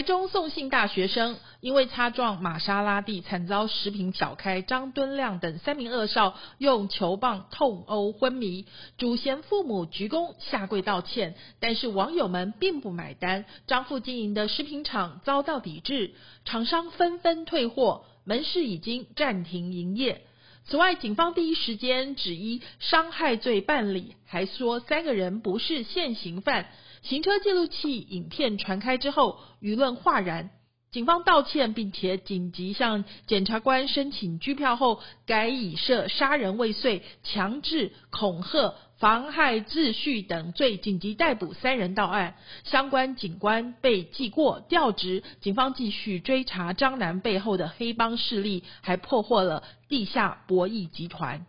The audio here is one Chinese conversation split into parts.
台中送信大学生因为擦撞玛莎拉蒂，惨遭食品小开张敦亮等三名恶少用球棒痛殴昏迷，主嫌父母鞠躬下跪道歉，但是网友们并不买单，张父经营的食品厂遭到抵制，厂商纷纷退货，门市已经暂停营业。此外，警方第一时间只依伤害罪办理，还说三个人不是现行犯。行车记录器影片传开之后，舆论哗然。警方道歉，并且紧急向检察官申请拘票后，改以涉杀人未遂、强制恐吓、妨害秩序等罪紧急逮捕三人到案。相关警官被记过调职。警方继续追查张男背后的黑帮势力，还破获了地下博弈集团。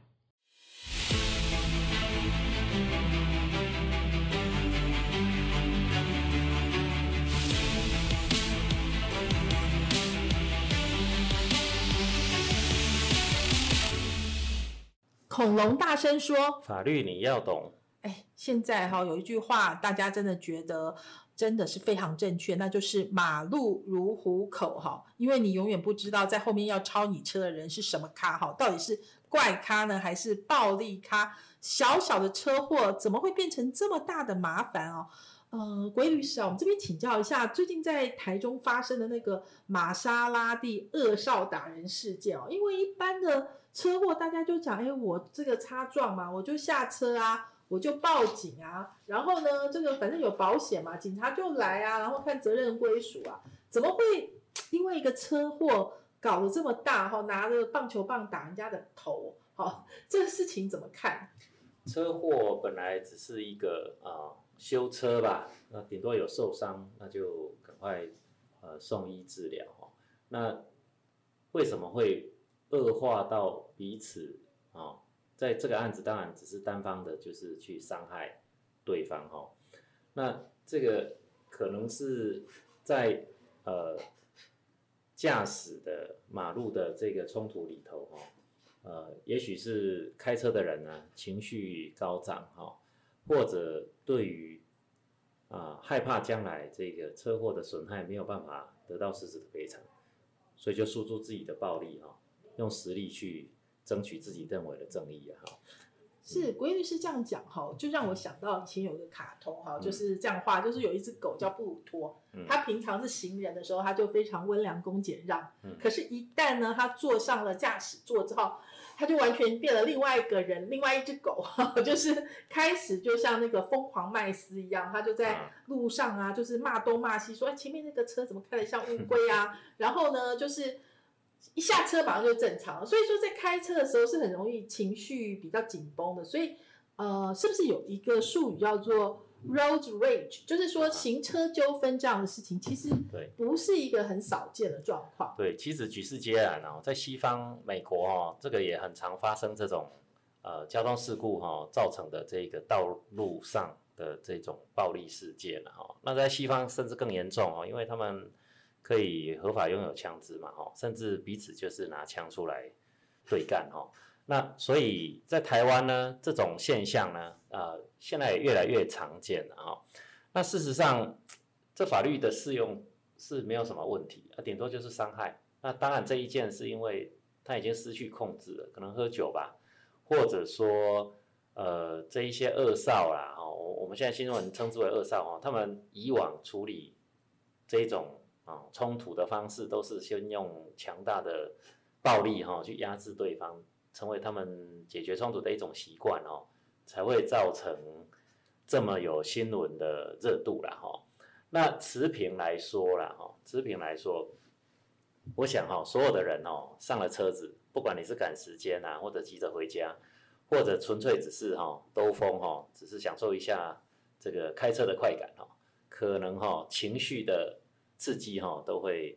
恐龙大声说：“法律你要懂。”哎，现在哈有一句话，大家真的觉得真的是非常正确，那就是“马路如虎口”哈，因为你永远不知道在后面要超你车的人是什么咖哈，到底是怪咖呢，还是暴力咖？小小的车祸怎么会变成这么大的麻烦哦？呃，鬼律师啊，我们这边请教一下，最近在台中发生的那个玛莎拉蒂恶少打人事件哦，因为一般的。车祸大家就讲，哎，我这个擦撞嘛，我就下车啊，我就报警啊，然后呢，这个反正有保险嘛，警察就来啊，然后看责任归属啊，怎么会因为一个车祸搞得这么大哈？拿着棒球棒打人家的头，好，这个事情怎么看？车祸本来只是一个啊修车吧，那顶多有受伤，那就赶快呃送医治疗。那为什么会？恶化到彼此啊，在这个案子当然只是单方的，就是去伤害对方哈。那这个可能是在呃驾驶的马路的这个冲突里头哈，呃，也许是开车的人呢情绪高涨哈，或者对于啊害怕将来这个车祸的损害没有办法得到实质的赔偿，所以就诉诸自己的暴力哈。用实力去争取自己认为的正义啊！哈，是规律是这样讲哈，就让我想到以前有个卡通哈，就是这样画，就是有一只狗叫布鲁托，它平常是行人的时候，它就非常温良恭俭让，可是，一旦呢，它坐上了驾驶座之后，它就完全变了另外一个人，另外一只狗，就是开始就像那个疯狂麦斯一样，它就在路上啊，就是骂东骂西，说前面那个车怎么开的像乌龟啊，然后呢，就是。一下车马上就正常，所以说在开车的时候是很容易情绪比较紧绷的。所以，呃，是不是有一个术语叫做 road rage，就是说行车纠纷这样的事情，其实对不是一个很少见的状况。对，其实举世皆然哦，在西方美国哦，这个也很常发生这种呃交通事故哈造成的这个道路上的这种暴力事件哈。那在西方甚至更严重哦，因为他们。可以合法拥有枪支嘛？哈，甚至彼此就是拿枪出来对干哈。那所以在台湾呢，这种现象呢，呃，现在也越来越常见了哈。那事实上，这法律的适用是没有什么问题啊，顶多就是伤害。那当然这一件是因为他已经失去控制了，可能喝酒吧，或者说呃这一些恶少啦，哦，我们现在新闻称之为恶少哦，他们以往处理这种。啊，冲突的方式都是先用强大的暴力哈去压制对方，成为他们解决冲突的一种习惯哦，才会造成这么有新闻的热度了哈。那持平来说了哈，持平来说，我想哈，所有的人哦上了车子，不管你是赶时间啊，或者急着回家，或者纯粹只是哈兜风哈，只是享受一下这个开车的快感哈，可能哈情绪的。刺激哈都会，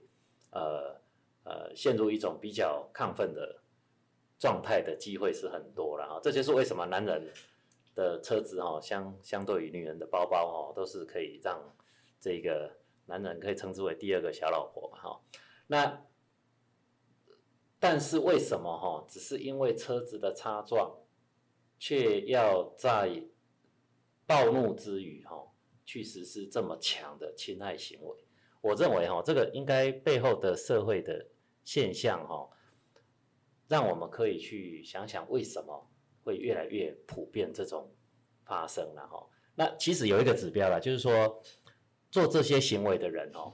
呃呃陷入一种比较亢奋的状态的机会是很多了啊，这就是为什么男人的车子哦，相相对于女人的包包哦，都是可以让这个男人可以称之为第二个小老婆哈。那但是为什么哈，只是因为车子的擦撞，却要在暴怒之余哈，去实施这么强的侵害行为？我认为哈，这个应该背后的社会的现象哈，让我们可以去想想为什么会越来越普遍这种发生了哈。那其实有一个指标啦，就是说做这些行为的人哦，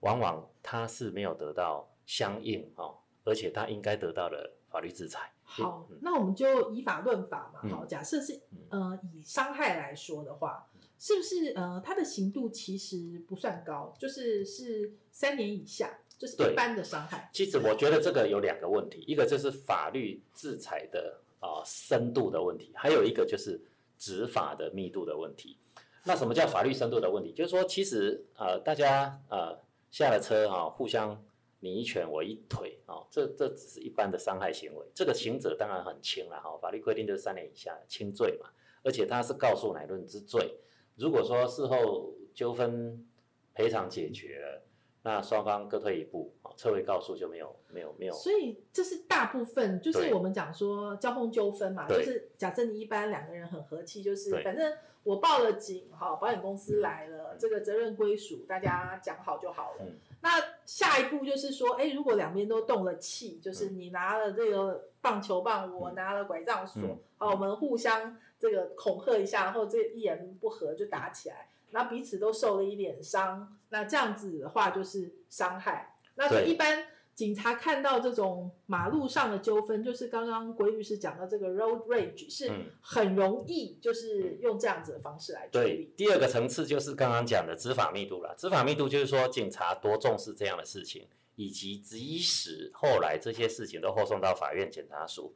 往往他是没有得到相应哦，而且他应该得到的法律制裁。好，那我们就以法论法嘛。好，假设是呃以伤害来说的话。是不是呃，它的刑度其实不算高，就是是三年以下，就是一般的伤害。其实我觉得这个有两个问题，一个就是法律制裁的啊深度的问题，还有一个就是执法的密度的问题。那什么叫法律深度的问题？就是说，其实呃大家呃下了车哈，互相你一拳我一腿啊，这这只是一般的伤害行为，这个刑责当然很轻了哈，法律规定就是三年以下轻罪嘛，而且它是告诉乃论之罪。如果说事后纠纷赔偿解决了，那双方各退一步啊，撤回告诉就没有没有没有。所以这是大部分，就是我们讲说交通纠纷嘛，就是假设你一般两个人很和气，就是反正我报了警哈，保险公司来了，这个责任归属大家讲好就好了。那下一步就是说，哎，如果两边都动了气，就是你拿了这个棒球棒，我拿了拐杖锁，好，我们互相。这个恐吓一下，然后这一言不合就打起来，然后彼此都受了一点伤，那这样子的话就是伤害。那一般警察看到这种马路上的纠纷，就是刚刚郭律师讲到这个 road rage，是很容易就是用这样子的方式来处理。第二个层次就是刚刚讲的执法密度了，执法密度就是说警察多重视这样的事情，以及即使后来这些事情都后送到法院检察署，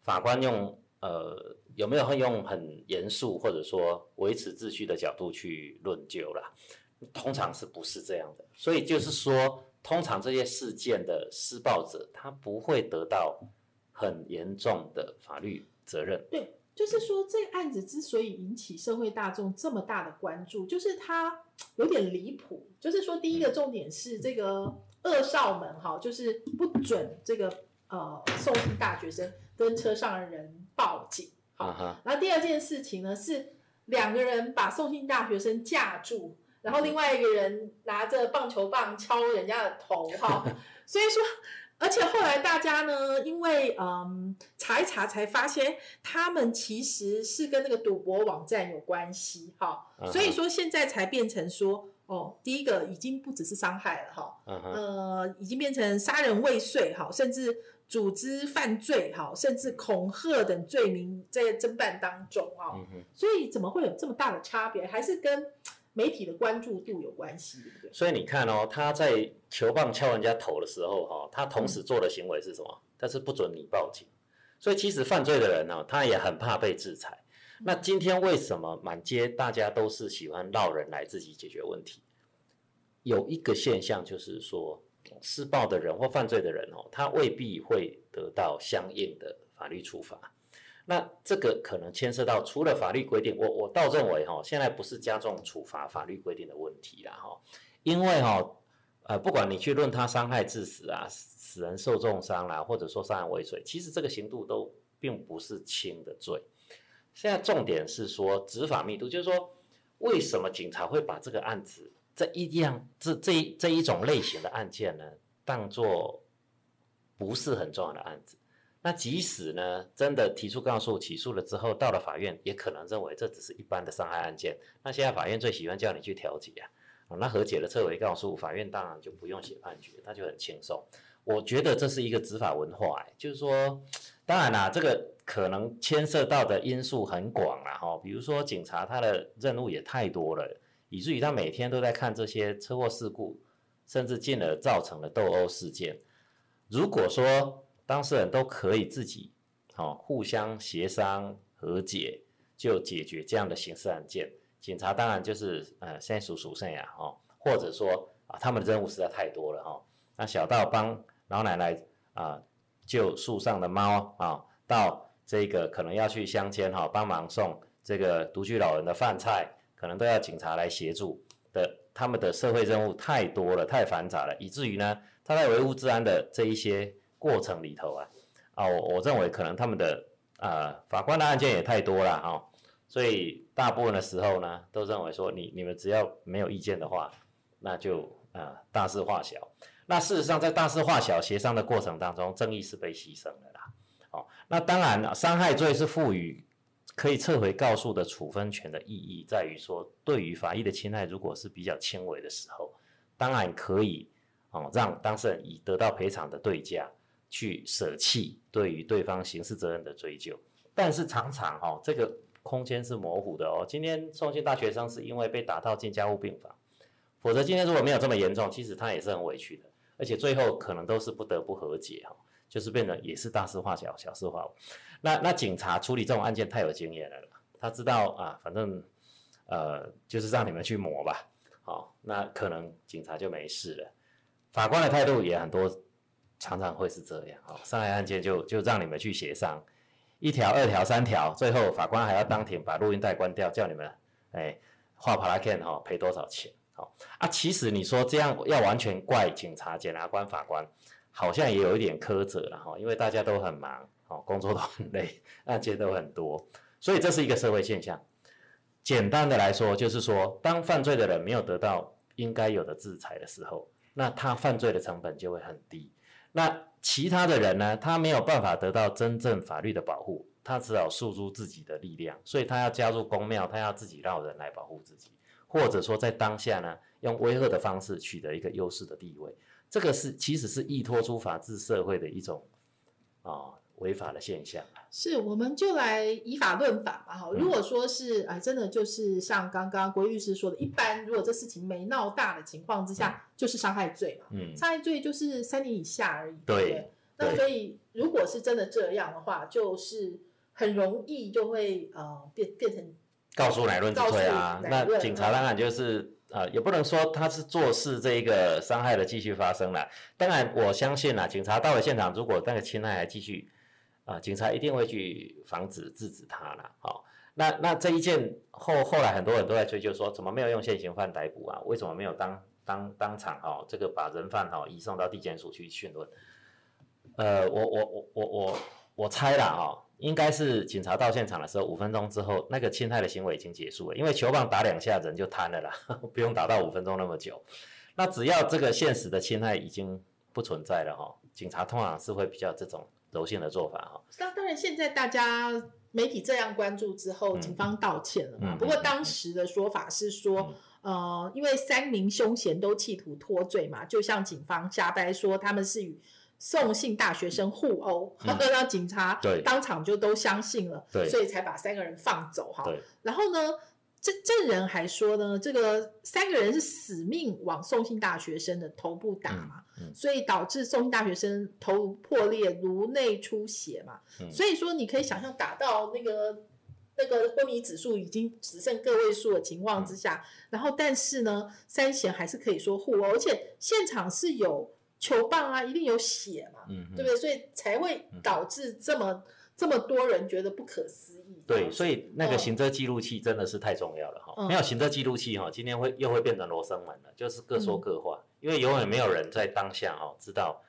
法官用。呃，有没有会用很严肃或者说维持秩序的角度去论究啦？通常是不是这样的？所以就是说，通常这些事件的施暴者他不会得到很严重的法律责任。对，就是说这个案子之所以引起社会大众这么大的关注，就是它有点离谱。就是说，第一个重点是这个恶少们哈，就是不准这个呃送信大学生跟车上的人。报警，好，然后第二件事情呢是两个人把送信大学生架住，然后另外一个人拿着棒球棒敲人家的头，哈，所以说，而且后来大家呢，因为嗯查一查才发现他们其实是跟那个赌博网站有关系，哈，所以说现在才变成说，哦，第一个已经不只是伤害了，哈，呃，已经变成杀人未遂，哈，甚至。组织犯罪，哈，甚至恐吓等罪名在侦办当中啊，所以怎么会有这么大的差别？还是跟媒体的关注度有关系，对不对？所以你看哦，他在球棒敲人家头的时候，哈，他同时做的行为是什么？但是不准你报警。所以其实犯罪的人呢，他也很怕被制裁。那今天为什么满街大家都是喜欢闹人来自己解决问题？有一个现象就是说。施暴的人或犯罪的人哦，他未必会得到相应的法律处罚。那这个可能牵涉到除了法律规定，我我倒认为哈，现在不是加重处罚法律规定的问题了哈。因为哈，呃，不管你去论他伤害致死啊，使人受重伤啦，或者说杀人未遂，其实这个刑度都并不是轻的罪。现在重点是说执法密度，就是说为什么警察会把这个案子？这一样，这这这一种类型的案件呢，当做不是很重要的案子。那即使呢，真的提出告诉、起诉了之后，到了法院，也可能认为这只是一般的伤害案件。那现在法院最喜欢叫你去调解啊，那和解了撤回告诉，法院当然就不用写判决，那就很轻松。我觉得这是一个执法文化，就是说，当然啦，这个可能牵涉到的因素很广啦哈，比如说警察他的任务也太多了。以至于他每天都在看这些车祸事故，甚至进而造成了斗殴事件。如果说当事人都可以自己，好互相协商和解，就解决这样的刑事案件，警察当然就是呃先数数剩呀，哦，或者说啊他们的任务实在太多了哈，那小到帮老奶奶啊救树上的猫啊，到这个可能要去乡间哈帮忙送这个独居老人的饭菜，可能都要警察来协助的，他们的社会任务太多了，太繁杂了，以至于呢，他在维护治安的这一些过程里头啊，啊，我我认为可能他们的啊法官的案件也太多了哈，所以大部分的时候呢，都认为说你你们只要没有意见的话，那就啊大事化小。那事实上，在大事化小协商的过程当中，正义是被牺牲的啦。哦，那当然，伤害罪是赋予可以撤回告诉的处分权的意义，在于说，对于法益的侵害，如果是比较轻微的时候，当然可以哦，让当事人以得到赔偿的对价去舍弃对于对方刑事责任的追究。但是常常哦，这个空间是模糊的哦。今天送信大学生是因为被打到进家务病房，否则今天如果没有这么严重，其实他也是很委屈的。而且最后可能都是不得不和解哈，就是变得也是大事化小，小事化无。那那警察处理这种案件太有经验了，他知道啊，反正呃就是让你们去磨吧，好，那可能警察就没事了。法官的态度也很多，常常会是这样，哦，伤害案件就就让你们去协商，一条、二条、三条，最后法官还要当庭把录音带关掉，叫你们哎画帕拉 Ken 哈赔多少钱。啊，其实你说这样要完全怪警察、检察官、法官，好像也有一点苛责了哈，因为大家都很忙，哦，工作都很累，案件都很多，所以这是一个社会现象。简单的来说，就是说，当犯罪的人没有得到应该有的制裁的时候，那他犯罪的成本就会很低。那其他的人呢，他没有办法得到真正法律的保护，他只好诉诸自己的力量，所以他要加入公庙，他要自己让人来保护自己。或者说在当下呢，用威吓的方式取得一个优势的地位，这个是其实是依托出法治社会的一种啊违法的现象是，我们就来以法论法嘛，哈。如果说是哎，真的就是像刚刚郭律师说的，一般如果这事情没闹大的情况之下，就是伤害罪嘛。嗯，伤害罪就是三年以下而已。对。那所以如果是真的这样的话，就是很容易就会呃变变成。告诉乃论之罪啊，那警察当然就是呃，也不能说他是做事这一个伤害的继续发生了。当然我相信啊，警察到了现场，如果那个侵害还继续，啊，警察一定会去防止制止他了。好，那那这一件后后来很多人都在追究说，怎么没有用现行犯逮捕啊？为什么没有当当当场哈这个把人犯哈移送到地检署去讯问？呃，我我我我我我猜了哈。应该是警察到现场的时候，五分钟之后，那个侵害的行为已经结束了，因为球棒打两下人就瘫了啦，不用打到五分钟那么久。那只要这个现实的侵害已经不存在了哈，警察通常是会比较这种柔性的做法哈。当当然，现在大家媒体这样关注之后，警方道歉了嘛？不过当时的说法是说，呃，因为三名凶嫌都企图脱罪嘛，就像警方瞎掰说他们是与。送信大学生互殴，然后 让警察当场就都相信了，所以才把三个人放走哈。然后呢，证证人还说呢，这个三个人是死命往送信大学生的头部打嘛，所以导致送信大学生头破裂、颅内出血嘛。所以说，你可以想象打到那个那个昏迷指数已经只剩个位数的情况之下，然后但是呢，三贤还是可以说互殴，而且现场是有。球棒啊，一定有血嘛，对不对？所以才会导致这么这么多人觉得不可思议。对，所以那个行车记录器真的是太重要了哈。没有行车记录器哈，今天会又会变成罗生门了，就是各说各话，因为永远没有人在当下哦知道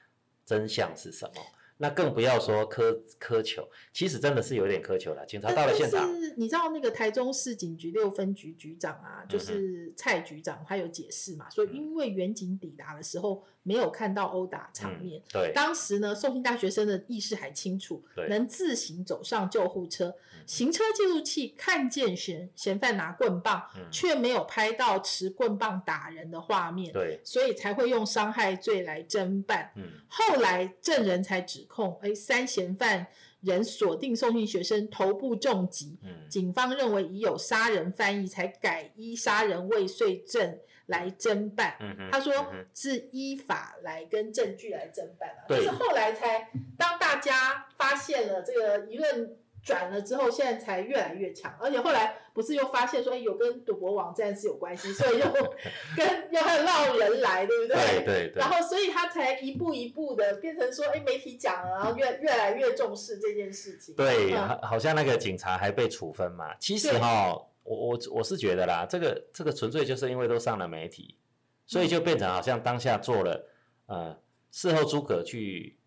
真相是什么。那更不要说苛苛求，其实真的是有点苛求了。警察到了现场，你知道那个台中市警局六分局局长啊，就是蔡局长，他有解释嘛，说因为远警抵达的时候没有看到殴打场面，对，当时呢，送信大学生的意识还清楚，能自行走上救护车，行车记录器看见嫌嫌犯拿棍棒，却没有拍到持棍棒打人的画面，对，所以才会用伤害罪来侦办。嗯，后来证人才指。控哎，三嫌犯人锁定送信学生头部重击，警方认为已有杀人犯意，才改依杀人未遂证来侦办。他说是依法来跟证据来侦办啊，就是后来才当大家发现了这个舆论转了之后，现在才越来越强，而且后来不是又发现说，哎，有跟赌博网站是有关系，所以又 跟又还闹人来，对不对？对对对。然后，所以他才一步一步的变成说，哎，媒体讲了，然后越越来越重视这件事情。对，好，好像那个警察还被处分嘛。其实哈，我我我是觉得啦，这个这个纯粹就是因为都上了媒体，所以就变成好像当下做了，呃，事后诸葛去，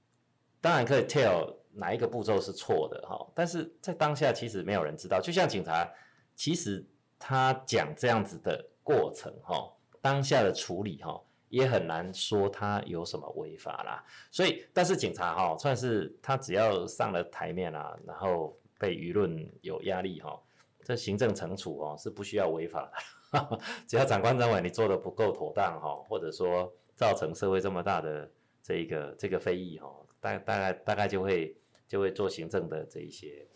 当然可以 tell。哪一个步骤是错的哈？但是在当下其实没有人知道，就像警察，其实他讲这样子的过程哈，当下的处理哈，也很难说他有什么违法啦。所以，但是警察哈，算是他只要上了台面啊，然后被舆论有压力哈，这行政惩处哦是不需要违法的，只要长官认为你做的不够妥当哈，或者说造成社会这么大的这一个这个非议哈，大大概大概就会。就会做行政的这一些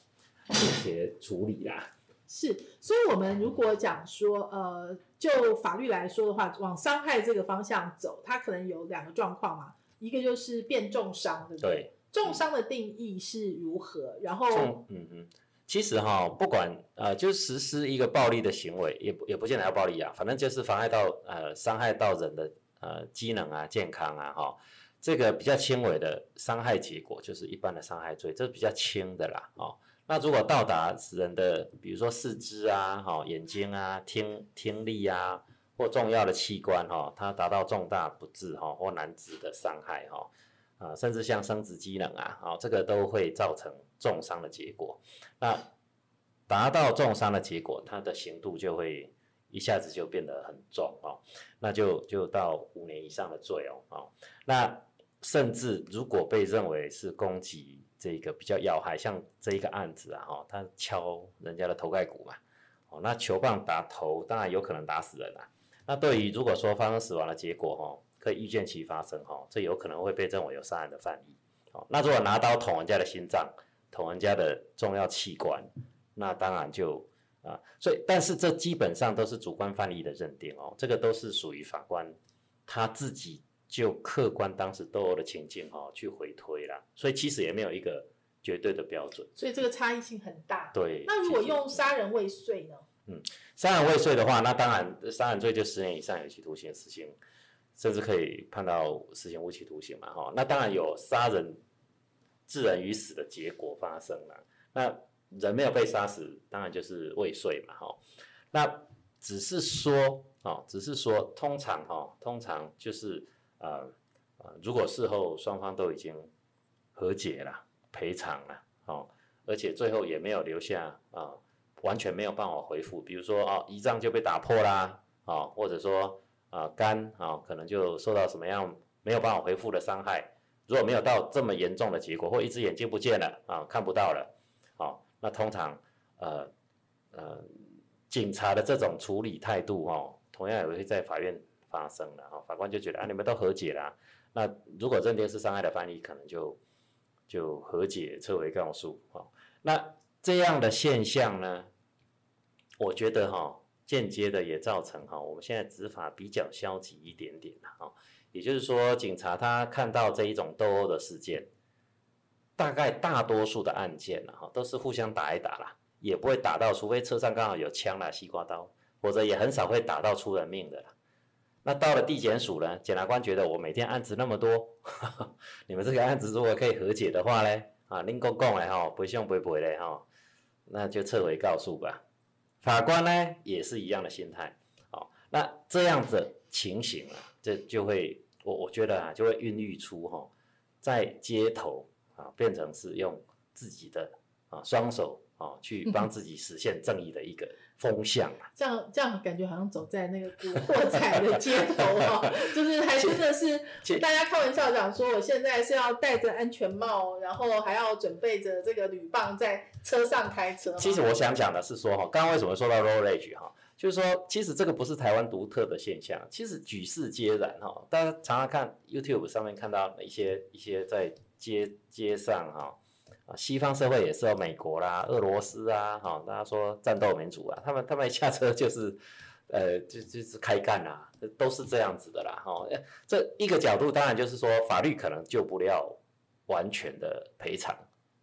这些处理啦。是，所以，我们如果讲说，呃，就法律来说的话，往伤害这个方向走，它可能有两个状况嘛。一个就是变重伤，对不对？重伤的定义是如何？然后，嗯嗯，其实哈，不管呃，就实施一个暴力的行为，也不也不见得要暴力啊，反正就是妨害到呃，伤害到人的呃机能啊、健康啊，哈。这个比较轻微的伤害结果就是一般的伤害罪，这是比较轻的啦，哦。那如果到达使人的，比如说四肢啊、哈眼睛啊、听听力啊或重要的器官哈，它达到重大不治哈或难治的伤害哈，啊，甚至像生殖机能啊，哦，这个都会造成重伤的结果。那达到重伤的结果，他的刑度就会一下子就变得很重哦，那就就到五年以上的罪哦，哦，那。甚至如果被认为是攻击这个比较要害，像这一个案子啊，哈，他敲人家的头盖骨嘛，哦，那球棒打头，当然有可能打死人啊。那对于如果说发生死亡的结果，哈，可以预见其发生，哈，这有可能会被认为有杀人的犯意。哦，那如果拿刀捅人家的心脏，捅人家的重要器官，那当然就啊，所以但是这基本上都是主观犯意的认定哦，这个都是属于法官他自己。就客观当时斗殴的情境哦去回推啦，所以其实也没有一个绝对的标准，所以这个差异性很大。对，那如果用杀人未遂呢？嗯，杀人未遂的话，那当然杀人罪就十年以上有期徒刑、死刑，甚至可以判到死刑、无期徒刑嘛哈。那当然有杀人致人于死的结果发生了，那人没有被杀死，当然就是未遂嘛哈。那只是说哦，只是说通常哈，通常就是。啊啊！如果事后双方都已经和解了、赔偿了，哦，而且最后也没有留下啊，完全没有办法恢复，比如说啊，胰脏就被打破啦，啊，或者说啊，肝啊，可能就受到什么样没有办法恢复的伤害。如果没有到这么严重的结果，或一只眼睛不见了啊，看不到了，哦，那通常呃呃，警察的这种处理态度哦，同样也会在法院。发生了哈，法官就觉得啊，你们都和解了，那如果认定是伤害的犯意，可能就就和解撤回告诉哈。那这样的现象呢，我觉得哈，间接的也造成哈，我们现在执法比较消极一点点哈。也就是说，警察他看到这一种斗殴的事件，大概大多数的案件呢哈，都是互相打一打啦，也不会打到，除非车上刚好有枪啦、西瓜刀，或者也很少会打到出人命的啦。那到了地检署呢？检察官觉得我每天案子那么多，你们这个案子如果可以和解的话呢，啊，拎公公来哈，不凶不赔嘞哈，那就撤回告诉吧。法官呢也是一样的心态，好，那这样子情形啊，这就会我我觉得啊，就会孕育出哈，在街头啊变成是用自己的啊双手啊去帮 自己实现正义的一个。风向啊，这样这样感觉好像走在那个古惑仔的街头哈，就是还真的是 大家开玩笑讲说，我现在是要戴着安全帽，然后还要准备着这个铝棒在车上开车。其实我想讲的是说哈，刚刚为什么说到 roll rage 哈，就是说其实这个不是台湾独特的现象，其实举世皆然哈。大家常常看 YouTube 上面看到一些一些在街街上哈。啊，西方社会也是有美国啦、俄罗斯啊，哈，大家说战斗民族啊，他们他们一下车就是，呃，就就是开干啊，都是这样子的啦，哈。这一个角度当然就是说法律可能救不了完全的赔偿，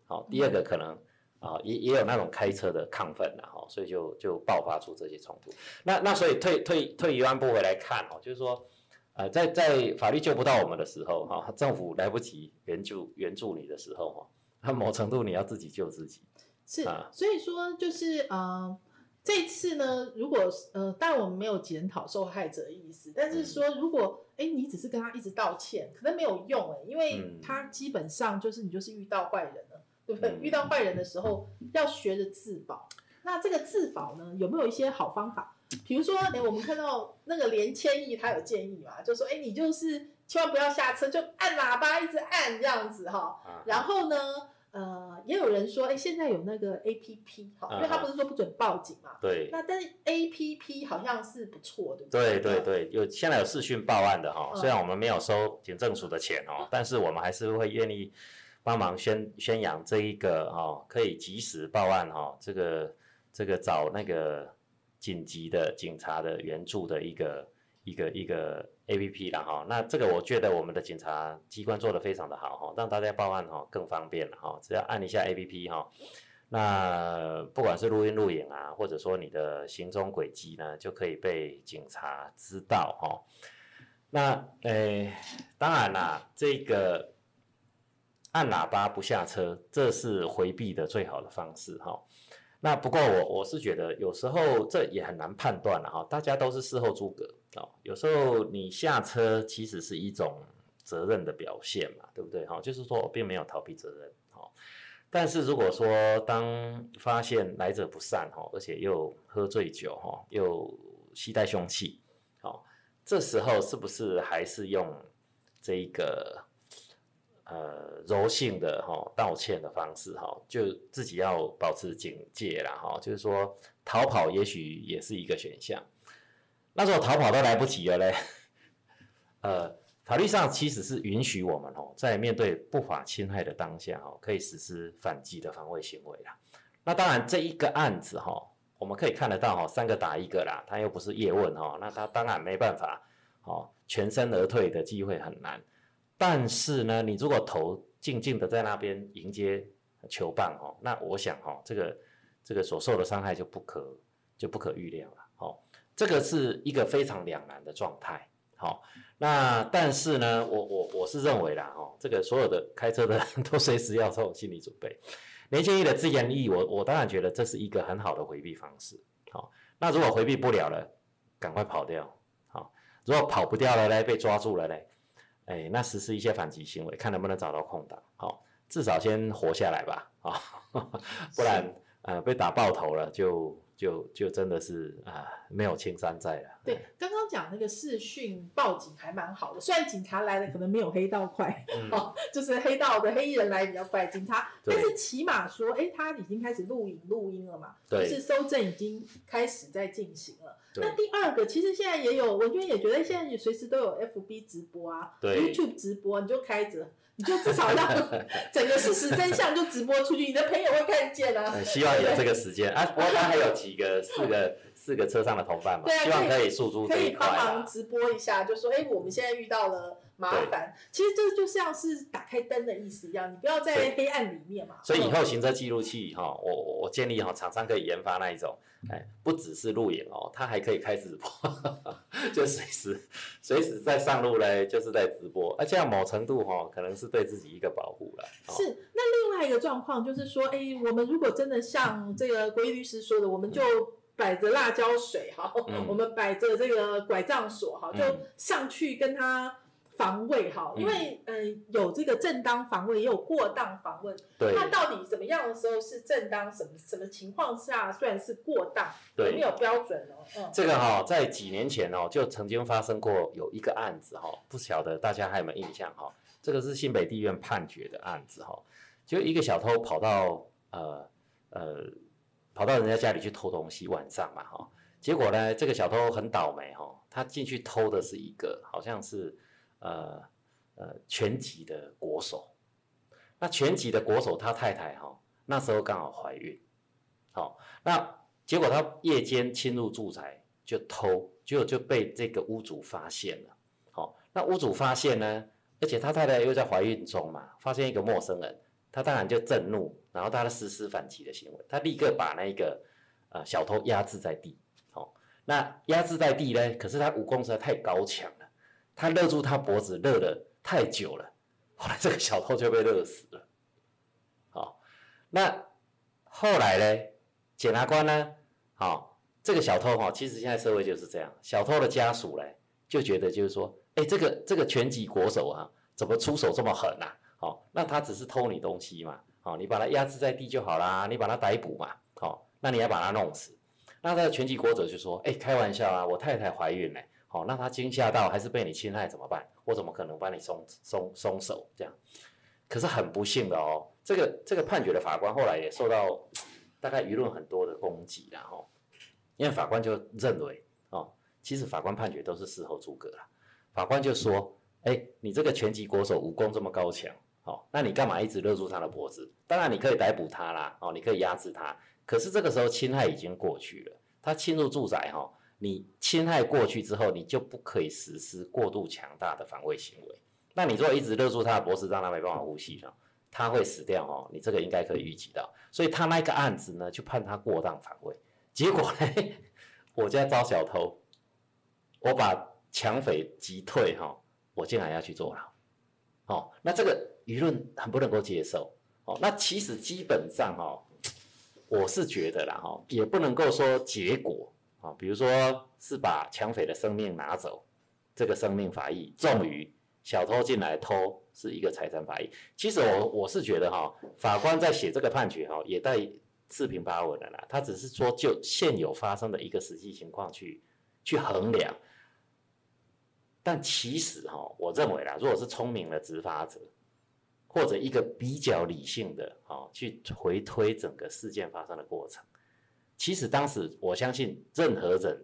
好，第二个可能啊，也也有那种开车的亢奋了哈，所以就就爆发出这些冲突。那那所以退退退一万步回来看哦，就是说，呃，在在法律救不到我们的时候哈，政府来不及援助援助你的时候哈，那某程度你要自己救自己。是，所以说就是呃，这次呢，如果呃，当然我们没有检讨受害者的意思，但是说如果哎，你只是跟他一直道歉，可能没有用哎，因为他基本上就是你就是遇到坏人了。对不对？遇到坏人的时候，要学着自保。那这个自保呢，有没有一些好方法？比如说，哎，我们看到那个连千亿他有建议嘛，就说，哎，你就是千万不要下车，就按喇叭一直按这样子哈。然后呢，呃，也有人说，哎，现在有那个 A P P 哈，因为他不是说不准报警嘛。对。那但是 A P P 好像是不错的。对对对，有现在有视讯报案的哈，虽然我们没有收警政署的钱哦，但是我们还是会愿意。帮忙宣宣扬这一个哈，可以及时报案哈，这个这个找那个紧急的警察的援助的一个一个一个 A P P 了哈。那这个我觉得我们的警察机关做的非常的好哈，让大家报案哈更方便了哈，只要按一下 A P P 哈，那不管是录音录影啊，或者说你的行踪轨迹呢，就可以被警察知道哈。那诶，当然啦，这个。按喇叭不下车，这是回避的最好的方式哈。那不过我我是觉得有时候这也很难判断了哈。大家都是事后诸葛啊，有时候你下车其实是一种责任的表现嘛，对不对哈？就是说我并没有逃避责任哈。但是如果说当发现来者不善哈，而且又喝醉酒哈，又携带凶器，好，这时候是不是还是用这一个？呃，柔性的哈道歉的方式哈，就自己要保持警戒啦哈。就是说，逃跑也许也是一个选项。那如果逃跑都来不及了嘞，呃，法律上其实是允许我们哦，在面对不法侵害的当下哈，可以实施反击的防卫行为啦。那当然，这一个案子哈，我们可以看得到哈，三个打一个啦，他又不是叶问哈，那他当然没办法哦，全身而退的机会很难。但是呢，你如果头静静的在那边迎接球棒哦，那我想哈，这个这个所受的伤害就不可就不可预料了。哦，这个是一个非常两难的状态。好，那但是呢，我我我是认为啦，哦，这个所有的开车的人都随时要做心理准备。连建议的自言意，我我当然觉得这是一个很好的回避方式。好，那如果回避不了了，赶快跑掉。好，如果跑不掉了嘞，被抓住了嘞。哎，那实施一些反击行为，看能不能找到空档，好，至少先活下来吧，啊，不然呃被打爆头了，就就就真的是啊没有青山在了。对，刚刚讲那个视讯报警还蛮好的，虽然警察来了可能没有黑道快，哦，就是黑道的黑衣人来比较快，警察，但是起码说，哎，他已经开始录影录音了嘛，就是搜证已经开始在进行了。那第二个，其实现在也有，我觉得也觉得现在你随时都有 FB 直播啊，YouTube 直播，你就开着，你就至少让 整个事实真相就直播出去，你的朋友会看见啊。希望有这个时间啊，不过他还有几个四个。四个车上的同伴嘛，希望可以诉诸这一块可以帮忙直播一下，就说哎，我们现在遇到了麻烦。其实这就像是打开灯的意思一样，你不要在黑暗里面嘛。所以以后行车记录器哈，我我建议哈，厂商可以研发那一种，哎，不只是录影哦，它还可以开直播，就随时随时在上路嘞，就是在直播，而且某程度哈，可能是对自己一个保护了。是，那另外一个状况就是说，哎，我们如果真的像这个国律师说的，我们就。摆着辣椒水哈，我们摆着这个拐杖锁哈，就上去跟他防卫哈，因为嗯有这个正当防卫，也有过当防卫。对。那到底怎么样的时候是正当？什么什么情况下算是过当？对，没有标准哦。嗯。这个哈，在几年前哦，就曾经发生过有一个案子哈，不晓得大家还有没有印象哈？这个是新北地院判决的案子哈，就一个小偷跑到呃呃。跑到人家家里去偷东西，晚上嘛，哈，结果呢，这个小偷很倒霉，哈，他进去偷的是一个好像是，呃呃拳击的国手，那拳击的国手他太太哈，那时候刚好怀孕，好，那结果他夜间侵入住宅就偷，结果就被这个屋主发现了，好，那屋主发现呢，而且他太太又在怀孕中嘛，发现一个陌生人。他当然就震怒，然后他的实施反击的行为，他立刻把那个呃小偷压制在地。哦，那压制在地呢？可是他武功实在太高强，他勒住他脖子勒了太久了，后来这个小偷就被勒死了。好，那后来呢？检察官呢？好，这个小偷哈，其实现在社会就是这样，小偷的家属嘞就觉得就是说，哎，这个这个拳击国手啊，怎么出手这么狠呐？好，那他只是偷你东西嘛，好，你把他压制在地就好啦，你把他逮捕嘛，好，那你要把他弄死，那这个拳击国手就说，哎，开玩笑啊，我太太怀孕嘞，好，那他惊吓到还是被你侵害怎么办？我怎么可能帮你松松松手这样？可是很不幸的哦，这个这个判决的法官后来也受到。大概舆论很多的攻击，然后，因为法官就认为，哦，其实法官判决都是事后诸葛了。法官就说，哎，你这个拳击国手武功这么高强，哦，那你干嘛一直勒住他的脖子？当然你可以逮捕他啦，哦，你可以压制他。可是这个时候侵害已经过去了，他侵入住宅，哈，你侵害过去之后，你就不可以实施过度强大的防卫行为。那你如果一直勒住他的脖子，让他没办法呼吸，他会死掉哦，你这个应该可以预计到，所以他那个案子呢，就判他过当防卫。结果呢，我家招小偷，我把抢匪击退哈，我竟然要去坐牢，哦，那这个舆论很不能够接受哦。那其实基本上哈，我是觉得啦哈，也不能够说结果啊，比如说是把抢匪的生命拿走，这个生命法益重于小偷进来偷。是一个财产法益。其实我我是觉得哈，法官在写这个判决哈，也带四平八稳的啦。他只是说就现有发生的一个实际情况去去衡量。但其实哈，我认为啦，如果是聪明的执法者，或者一个比较理性的啊，去回推整个事件发生的过程，其实当时我相信任何人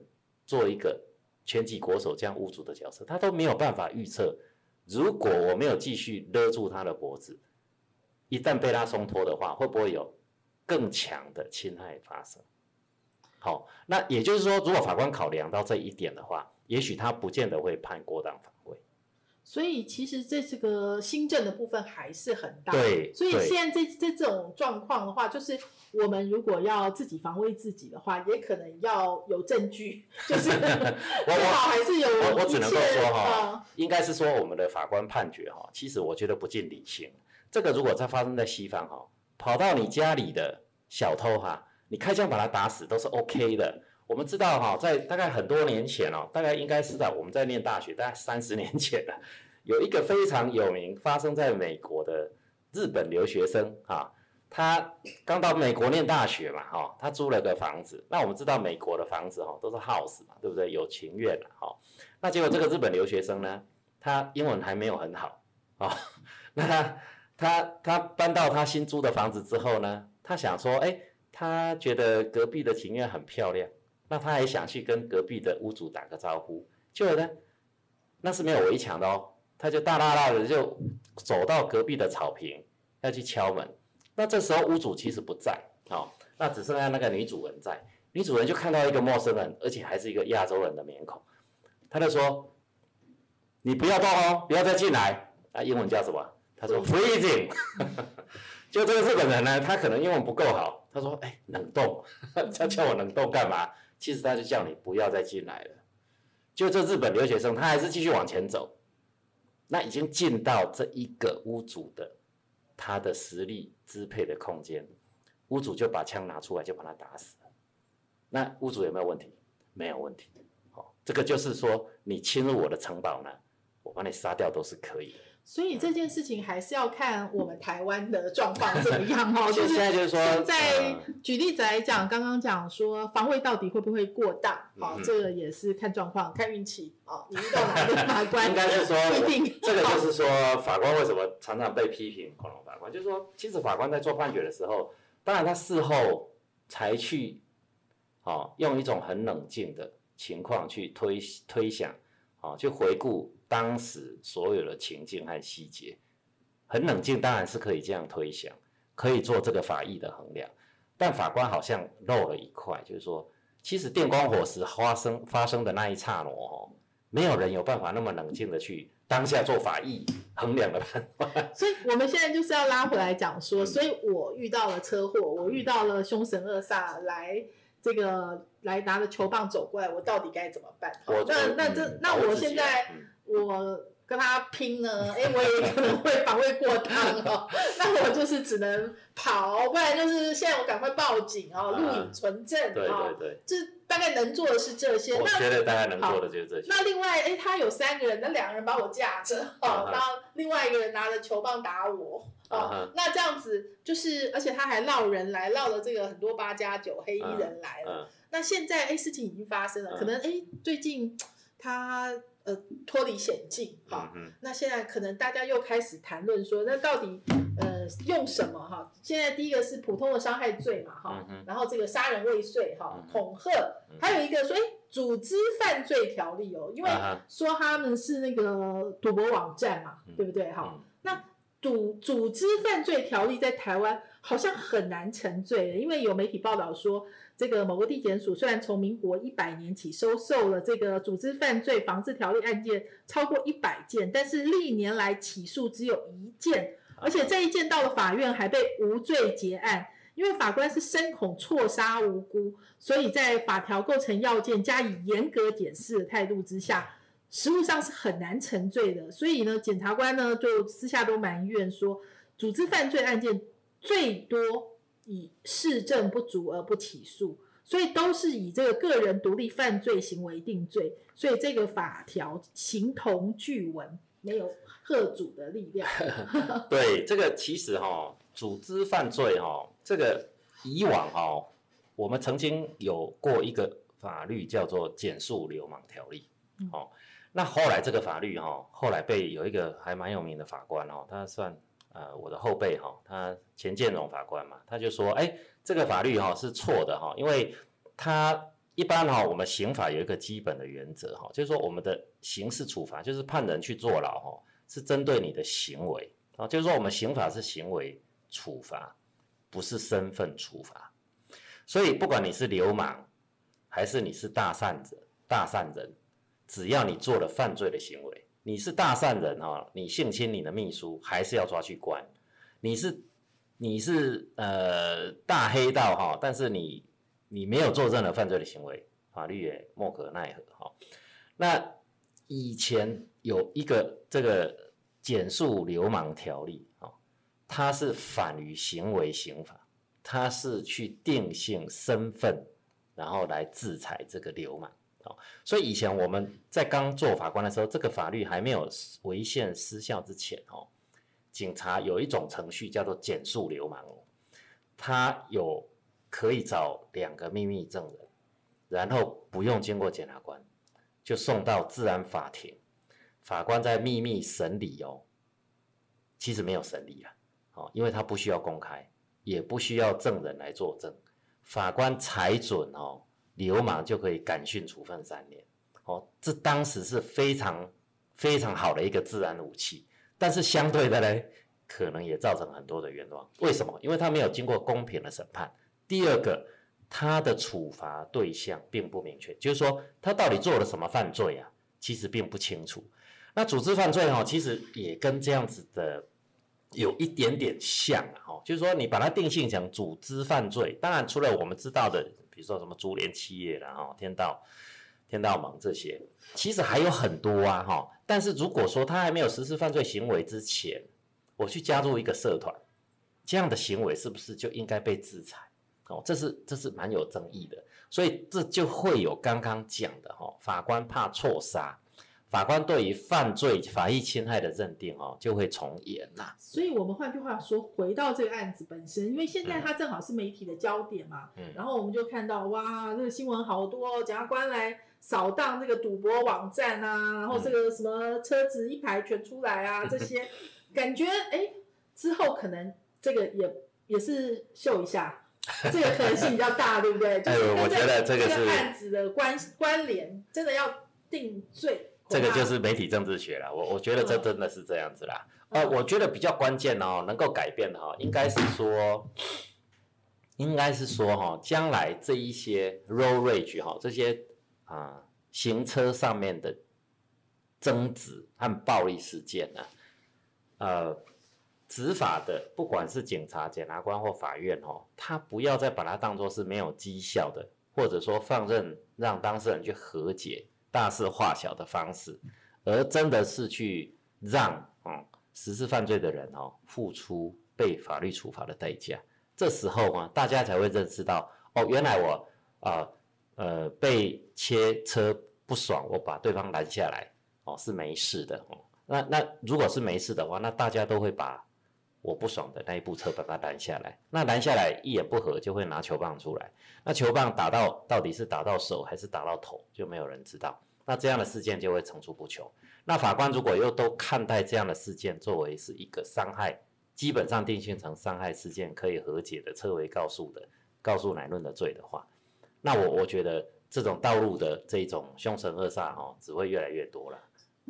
做一个拳击国手这样屋主的角色，他都没有办法预测。如果我没有继续勒住他的脖子，一旦被他松脱的话，会不会有更强的侵害发生？好，那也就是说，如果法官考量到这一点的话，也许他不见得会判过当防卫。所以其实这这个新政的部分还是很大，对。所以现在这这这种状况的话，就是我们如果要自己防卫自己的话，也可能要有证据，就是 我好还是有。我我只能够说哈，应该是说我们的法官判决哈，其实我觉得不尽理性。这个如果在发生在西方哈，跑到你家里的小偷哈，你开枪把他打死都是 OK 的。我们知道哈，在大概很多年前哦，大概应该是在我们在念大学，大概三十年前了，有一个非常有名发生在美国的日本留学生哈，他刚到美国念大学嘛哈，他租了个房子。那我们知道美国的房子哈都是 house 嘛，对不对？有情愿的哈。那结果这个日本留学生呢，他英文还没有很好啊。那他他他搬到他新租的房子之后呢，他想说，哎，他觉得隔壁的庭院很漂亮。那他还想去跟隔壁的屋主打个招呼，结果呢，那是没有围墙的哦，他就大大大的就走到隔壁的草坪要去敲门。那这时候屋主其实不在，哦，那只剩下那个女主人在。女主人就看到一个陌生人，而且还是一个亚洲人的面孔，他就说：“你不要动哦，不要再进来。”啊，英文叫什么？他说 “freezing”。就这个日本人呢，他可能英文不够好，他说：“哎，冷冻，他叫我冷冻干嘛？”其实他就叫你不要再进来了。就这日本留学生，他还是继续往前走。那已经进到这一个屋主的他的实力支配的空间，屋主就把枪拿出来，就把他打死了。那屋主有没有问题？没有问题。好，这个就是说，你侵入我的城堡呢，我把你杀掉都是可以。所以这件事情还是要看我们台湾的状况怎么样哦。就是现在就是说，在举例子来讲，刚刚讲说防卫到底会不会过大？好，这个也是看状况、看运气啊。你遇到哪个法官？应该是说，这个就是说，法官为什么常常被批评？恐龙法官就是说，其实法官在做判决的时候，当然他事后才去，哦，用一种很冷静的情况去推推想，哦，去回顾。当时所有的情境和细节很冷静，当然是可以这样推想，可以做这个法益的衡量。但法官好像漏了一块，就是说，其实电光火石发生发生的那一刹那哦，没有人有办法那么冷静的去当下做法益衡量的判断。所以我们现在就是要拉回来讲嗯说，所以我遇到了车祸，我遇到了凶神恶煞来这个来拿着球棒走过来，我到底该怎么办？那那这那我现在嗯我跟他拼呢，哎，我也可能会防卫过当哦，那我就是只能跑，不然就是现在我赶快报警哦，录影存证对哦对，对，这大概能做的是这些。那我觉得大概能做的就是这些。那另外，哎，他有三个人，那两个人把我架着，哦，然后另外一个人拿着球棒打我，嗯哦哼，那这样子就是，而且他还闹人来，闹了这个很多八加九黑衣人来了。嗯那现在，哎，事情已经发生了，嗯可能哎最近他呃脱离险境，哈、那现在可能大家又开始谈论说，那到底呃用什么哈？现在第一个是普通的伤害罪嘛哈，然后这个杀人未遂哈恐吓，嗯还有一个说哎组织犯罪条例哦，因为说他们是那个赌博网站嘛，嗯对不对哈？嗯那赌组织犯罪条例在台湾好像很难成罪的，因为有媒体报道说，这个某个地检署虽然从民国一百年起收受了这个组织犯罪防治条例案件超过一百件，但是历年来起诉只有一件，而且这一件到了法院还被无罪结案。因为法官是深恐错杀无辜，所以在法条构成要件加以严格检视的态度之下，实务上是很难成罪的。所以呢，检察官呢就私下都埋怨说，组织犯罪案件最多以事证不足而不起诉，所以都是以这个个人独立犯罪行为定罪。所以这个法条形同具文，没有贺主的力量。对，这个其实哈、组织犯罪哈、这个以往哈、我们曾经有过一个法律叫做《减速流氓条例》哦，那后来这个法律哈、后来被有一个还蛮有名的法官哦，他算呃我的后辈哈、他钱建荣法官嘛，他就说，哎，这个法律哈、是错的哈、因为他一般哈、我们刑法有一个基本的原则哈、就是说我们的刑事处罚就是判人去坐牢哈、是针对你的行为啊，就是说我们刑法是行为处罚，不是身份处罚。所以不管你是流氓，还是你是大善者、大善人，只要你做了犯罪的行为，你是大善人哈、你性侵你的秘书，还是要抓去关。你是你是呃大黑道哈、但是你你没有做任何犯罪的行为，法律也莫可奈何哈、那以前有一个这个减速流氓条例哦，它是反于行为刑法，它是去定性身份，然后来制裁这个流氓哦。所以以前我们在刚做法官的时候，这个法律还没有违宪失效之前哦，警察有一种程序叫做减速流氓，他有可以找两个秘密证人，然后不用经过检察官。就送到治安法庭，法官在秘密审理哦，其实没有审理啊，哦，因为他不需要公开，也不需要证人来作证，法官裁准哦，流氓就可以感训处分三年，哦，这当时是非常非常好的一个治安武器，但是相对的呢，可能也造成很多的冤枉，为什么？因为他没有经过公平的审判，第二个。他的处罚对象并不明确，就是说他到底做了什么犯罪啊？其实并不清楚。那组织犯罪哈、其实也跟这样子的有一点点像啊，哈，就是说你把它定性成组织犯罪，当然除了我们知道的，比如说什么株连企业啦，哈，天道、天道盟这些，其实还有很多啊，哈。但是如果说他还没有实施犯罪行为之前，我去加入一个社团，这样的行为是不是就应该被制裁？哦，这是这是蛮有争议的，所以这就会有刚刚讲的哈、哦，法官怕错杀，法官对于犯罪法益侵害的认定哦，就会从严呐、所以我们换句话说，回到这个案子本身，因为现在它正好是媒体的焦点嘛，嗯然后我们就看到哇，这个新闻好多、哦，检察官来扫荡这个赌博网站啊，然后这个什么车子一排全出来啊，这些感觉哎，之后可能这个也也是秀一下。这个可能性比较大，对不对？就是 哎我觉得这这个是案子的关关联，真的要定罪。这个就是媒体政治学了，我我觉得这嗯。真的是这样子啦。呃，嗯我觉得比较关键哦，能够改变的哈，应该是说，应该是说哈，将来这一些 road rage 哈，这些啊行车上面的争执和暴力事件呢，呃，执法的不管是警察、检察官或法院哦，他不要再把它当作是没有绩效的，或者说放任让当事人去和解、大事化小的方式，而真的是去让哦实施犯罪的人哦付出被法律处罚的代价。这时候啊，大家才会认识到哦，原来我啊呃被切车不爽，我把对方拦下来。哦，是没事的哦。那那如果是没事的话，那大家都会把我不爽的那一部车把它拦下来。那拦下来一言不合就会拿球棒出来。那球棒打到到底是打到手还是打到头，就没有人知道。那这样的事件就会层出不穷。那法官如果又都看待这样的事件作为是一个伤害，基本上定性成伤害事件可以和解的、撤回告诉的、告诉乃论的罪的话，那我我觉得这种道路的这种凶神恶煞哦，只会越来越多了。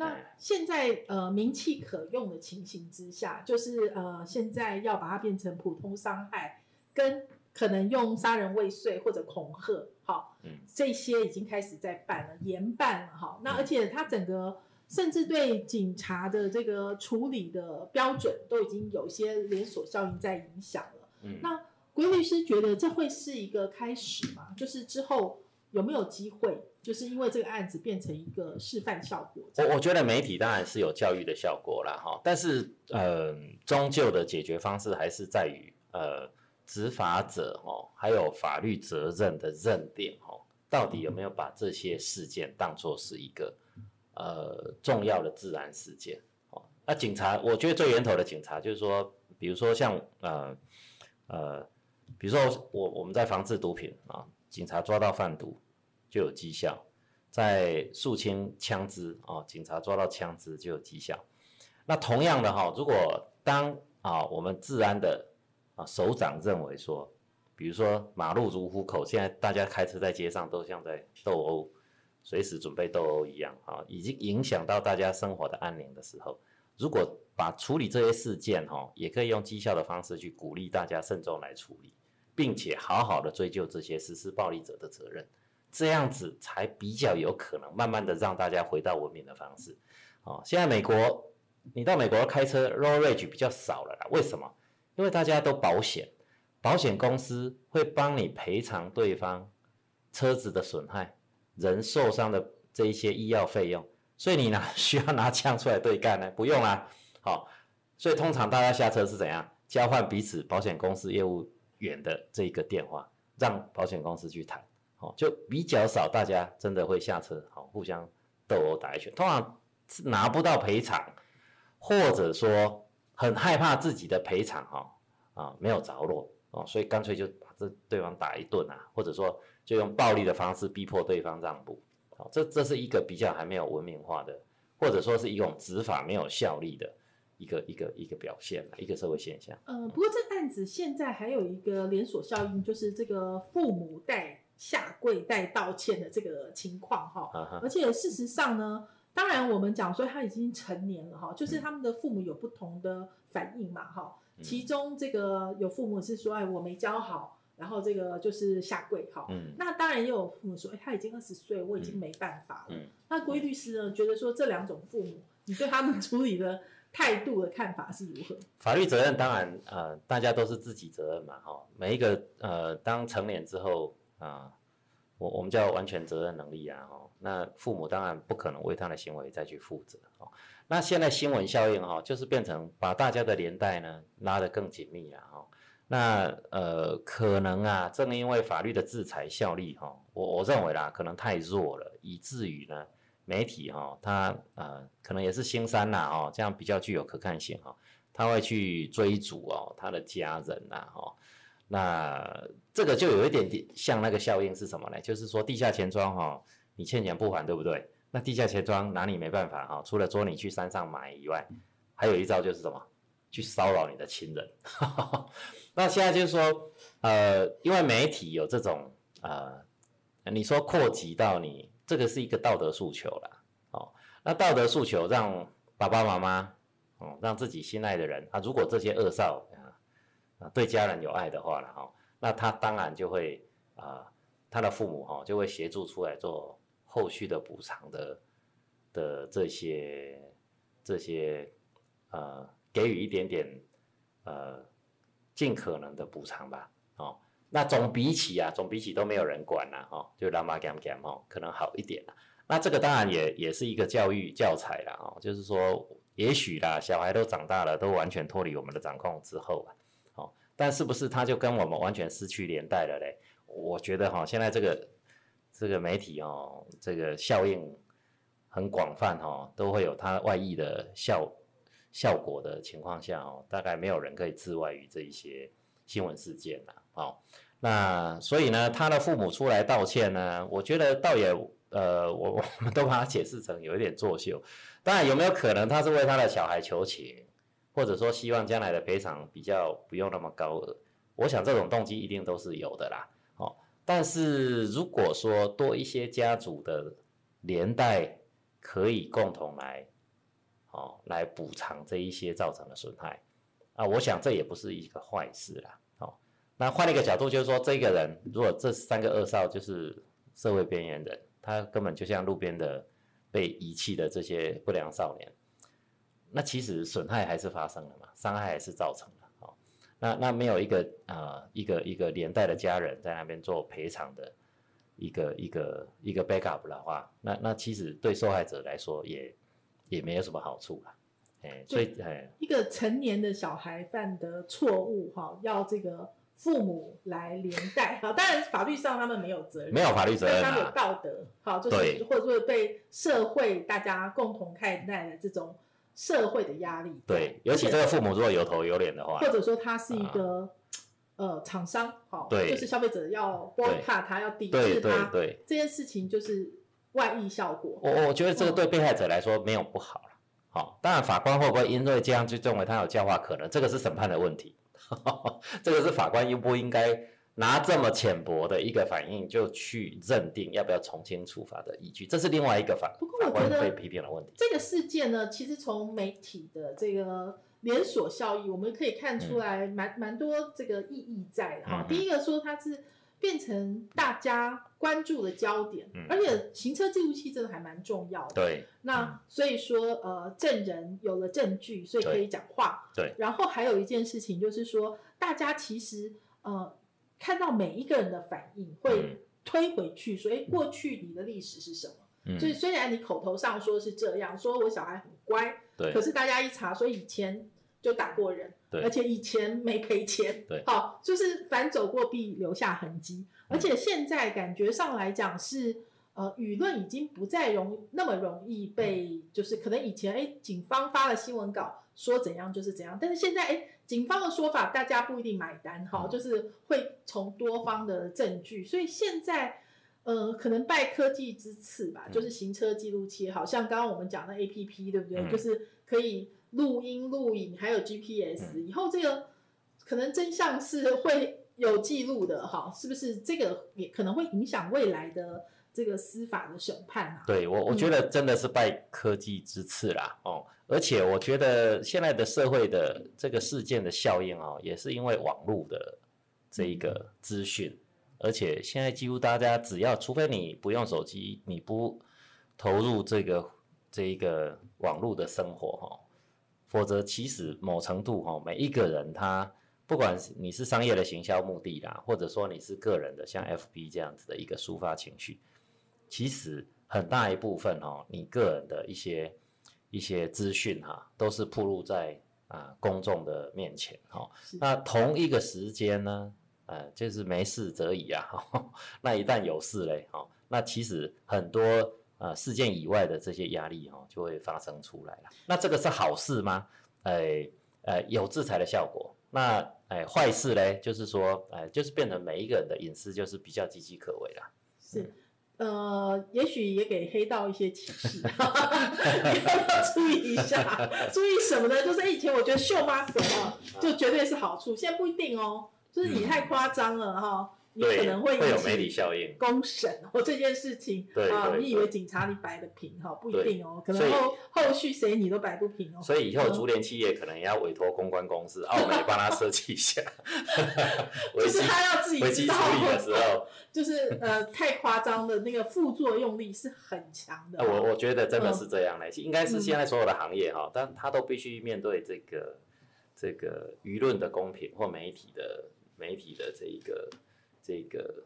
那现在呃名气可用的情形之下，就是呃现在要把它变成普通伤害，跟可能用杀人未遂或者恐吓，好，这些已经开始在办了，严办了哈。那而且它整个甚至对警察的这个处理的标准都已经有一些连锁效应在影响了。那规律师觉得这会是一个开始吗？就是之后有没有机会？就是因为这个案子变成一个示范效果。我我觉得媒体当然是有教育的效果啦，哈，但是呃，终究的解决方式还是在于呃，执法者哦，还有法律责任的认定哦，到底有没有把这些事件当作是一个呃重要的自然事件哦？那警察，我觉得最源头的警察就是说，比如说像呃呃，比如说我我们在防治毒品啊，警察抓到贩毒。就有绩效，在肃清枪支啊，警察抓到枪支就有绩效。那同样的哈，如果当啊我们治安的啊首长认为说，比如说马路如虎口，现在大家开车在街上都像在斗殴，随时准备斗殴一样啊，已经影响到大家生活的安宁的时候，如果把处理这些事件哈，也可以用绩效的方式去鼓励大家慎重来处理，并且好好的追究这些实施暴力者的责任。这样子才比较有可能，慢慢的让大家回到文明的方式。哦，现在美国，你到美国开车 road rage 比较少了啦。为什么？因为大家都保险，保险公司会帮你赔偿对方车子的损害、人受伤的这一些医药费用，所以你拿 需要拿枪出来对干呢？不用啦。好，所以通常大家下车是怎样？交换彼此保险公司业务远的这一个电话，让保险公司去谈。哦，就比较少，大家真的会下车，好互相斗殴打一拳，通常拿不到赔偿，或者说很害怕自己的赔偿，哈啊没有着落哦，所以干脆就把这对方打一顿啊，或者说就用暴力的方式逼迫对方让步，好，这这是一个比较还没有文明化的，或者说是一种执法没有效力的一个一个一个表现，一个社会现象。呃，不过这个案子现在还有一个连锁效应，就是这个父母带。下跪带道歉的这个情况哈，而且事实上呢，当然我们讲说他已经成年了哈，就是他们的父母有不同的反应嘛哈。其中这个有父母是说，哎，我没教好，然后这个就是下跪哈。那当然也有父母说，哎，他已经二十岁，我已经没办法了。那郭律师呢，觉得说这两种父母，你对他们 处理的态度的看法是如何？法律责任当然呃，大家都是自己责任嘛哈。每一个呃，当成年之后。啊，我我们叫完全责任能力啊，哦，那父母当然不可能为他的行为再去负责哦。那现在新闻效应哈，就是变成把大家的连带呢拉得更紧密了哈。那呃，可能啊，正因为法律的制裁效力哈，我我认为啦，可能太弱了，以至于呢，媒体哈，他呃，可能也是新三呐哦，这样比较具有可看性哈，他会去追逐哦他的家人呐哈。那这个就有一点点像那个效应是什么呢？就是说地下钱庄哈，你欠钱不还，对不对？那地下钱庄拿你没办法哈，除了捉你去山上买以外，还有一招就是什么？去骚扰你的亲人。那现在就是说，呃，因为媒体有这种呃，你说扩及到你，这个是一个道德诉求了哦。那道德诉求让爸爸妈妈哦，让自己心爱的人啊，如果这些恶少。啊对家人有爱的话了哈，那他当然就会啊，他的父母哈就会协助出来做后续的补偿的的这些这些呃，给予一点点呃，尽可能的补偿吧，那总比起啊，总比起都没有人管了，哦，就让妈 gam gam 哦，可能好一点啦。那这个当然也也是一个教育教材啦，哦，就是说，也许啦，小孩都长大了，都完全脱离我们的掌控之后啊，哦，但是不是他就跟我们完全失去连带了嘞？我觉得哈，现在这个这个媒体哦，这个效应很广泛哈，都会有它外溢的效效果的情况下哦，大概没有人可以自外于这一些新闻事件了哦。那所以呢，他的父母出来道歉呢，我觉得倒也呃，我 我们都把它解释成有一点作秀。当然有没有可能他是为他的小孩求情，或者说希望将来的赔偿比较不用那么高额？我想这种动机一定都是有的啦。哦，但是如果说多一些家族的连带可以共同来，哦，来补偿这一些造成的损害，啊，我想这也不是一个坏事啦。哦，那换一个角度就是说，这个人如果这三个恶少就是社会边缘人，他根本就像路边的被遗弃的这些不良少年，那其实损害还是发生了嘛，伤害还是造成了。那那没有一个呃一个一个连带的家人在那边做赔偿的一个一个一个 backup 的话，那那其实对受害者来说也也没有什么好处了，哎，所以哎，一个成年的小孩犯的错误哈，要这个父母来连带好，当然法律上他们没有责任，没有法律责任他们有道德好，就是或者说被社会大家共同看待的这种。社会的压力，对，尤其这个父母如果有头有脸的话，或者说他是一个呃厂商，好，对，就是消费者要 boycott 他，要抵制他，对，这件事情就是外溢效果。我我觉得这个对被害者来说没有不好了，好，当然法官会不会因为这样就认为他有教化可能，这个是审判的问题，这个是法官应不应该。拿这么浅薄的一个反应就去认定要不要从轻处罚的依据，这是另外一个法不过我觉得被批评的问题。这个事件呢，其实从媒体的这个连锁效益，我们可以看出来蛮蛮多这个意义在的哈。第一个说它是变成大家关注的焦点，而且行车记录器真的还蛮重要的。对，那所以说呃，证人有了证据，所以可以讲话。对，然后还有一件事情就是说，大家其实呃。看到每一个人的反应，会推回去说：“哎，过去你的历史是什么？”所以虽然你口头上说是这样，说我小孩很乖，对，可是大家一查，说以前就打过人，对，而且以前没赔钱，对，好，就是反走过必留下痕迹。而且现在感觉上来讲是，呃，舆论已经不再容那么容易被，就是可能以前哎，警方发了新闻稿说怎样就是怎样，但是现在哎。警方的说法，大家不一定买单哈，就是会从多方的证据，所以现在呃，可能拜科技之赐吧，就是行车记录器，好像刚刚我们讲的 A P P，对不对？就是可以录音录影，还有 G P S，以后这个可能真相是会有记录的哈，是不是？这个也可能会影响未来的这个司法的审判啊？对我，我觉得真的是拜科技之赐啦，哦。而且我觉得现在的社会的这个事件的效应哦，也是因为网络的这一个资讯，而且现在几乎大家只要，除非你不用手机，你不投入这个这一个网络的生活哈，否则其实某程度哈，每一个人他不管你是商业的行销目的啦，或者说你是个人的像 FB 这样子的一个抒发情绪，其实很大一部分哦，你个人的一些。一些资讯哈，都是铺露在啊公众的面前哈。那同一个时间呢，呃，就是没事则已啊。那一旦有事嘞，哈，那其实很多呃事件以外的这些压力哈，就会发生出来了。那这个是好事吗？哎，呃，有制裁的效果。那哎，坏事嘞，就是说，哎，就是变成每一个人的隐私就是比较岌岌可危了。是。呃，也许也给黑道一些启示，要注意一下。注意什么呢？就是以前我觉得秀妈什么就绝对是好处，现在不一定哦。就是你太夸张了哈，你可能会引有媒体效应、公审或这件事情。对啊，你以为警察你摆得平哈？不一定哦，可能后后续谁你都摆不平哦。所以以后竹联企业可能也要委托公关公司，奥美帮他设计一下。就是他要自己知道的时候，就是呃太夸张的那个副作用力是很强的。我我觉得真的是这样嘞，应该是现在所有的行业哈，但他都必须面对这个这个舆论的公平或媒体的媒体的这一个。这个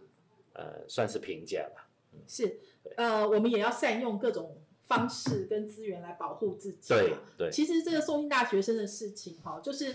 呃，算是评价吧。是，呃，我们也要善用各种方式跟资源来保护自己。对对。其实这个送信大学生的事情哈，就是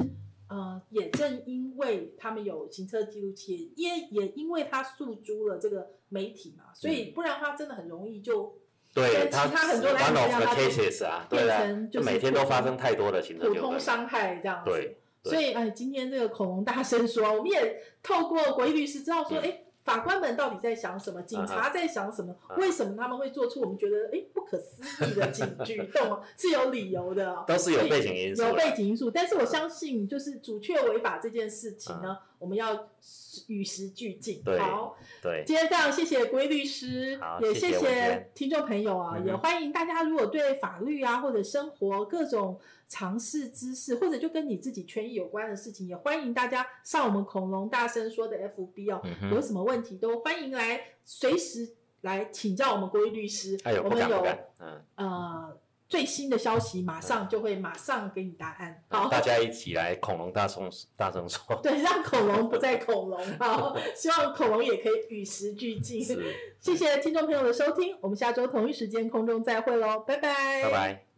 呃，也正因为他们有行车记录器，也也因为他诉诸了这个媒体嘛，所以不然的话真的很容易就对其他很多来讲，他 cases 啊，对啊，就每天都发生太多的行车普通伤害这样子。对。所以，哎，今天这个恐龙大声说，我们也透过国义律师知道说，哎，法官们到底在想什么，警察在想什么，为什么他们会做出我们觉得哎不可思议的警举动，是有理由的，都是有背景因素，有背景因素。但是我相信，就是主确违法这件事情呢，我们要与时俱进。好，对，今天非常谢谢国义律师，也谢谢听众朋友啊，也欢迎大家如果对法律啊或者生活各种。尝试知识，或者就跟你自己权益有关的事情，也欢迎大家上我们恐龙大声说的 FB 哦。有什么问题都欢迎来随时来请教我们国义律师。我们有嗯呃最新的消息，马上就会马上给你答案。好，大家一起来恐龙大声大声说。对，让恐龙不再恐龙。好，希望恐龙也可以与时俱进。谢谢听众朋友的收听，我们下周同一时间空中再会喽，拜拜。拜拜。